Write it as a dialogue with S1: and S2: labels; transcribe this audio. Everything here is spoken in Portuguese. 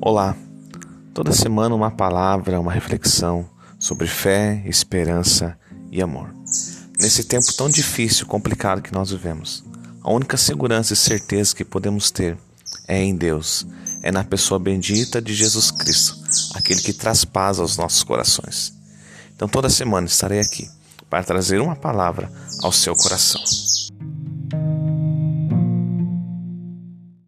S1: Olá! Toda semana uma palavra, uma reflexão sobre fé, esperança e amor. Nesse tempo tão difícil, complicado que nós vivemos, a única segurança e certeza que podemos ter é em Deus, é na pessoa bendita de Jesus Cristo, aquele que traz paz aos nossos corações. Então toda semana estarei aqui para trazer uma palavra ao seu coração.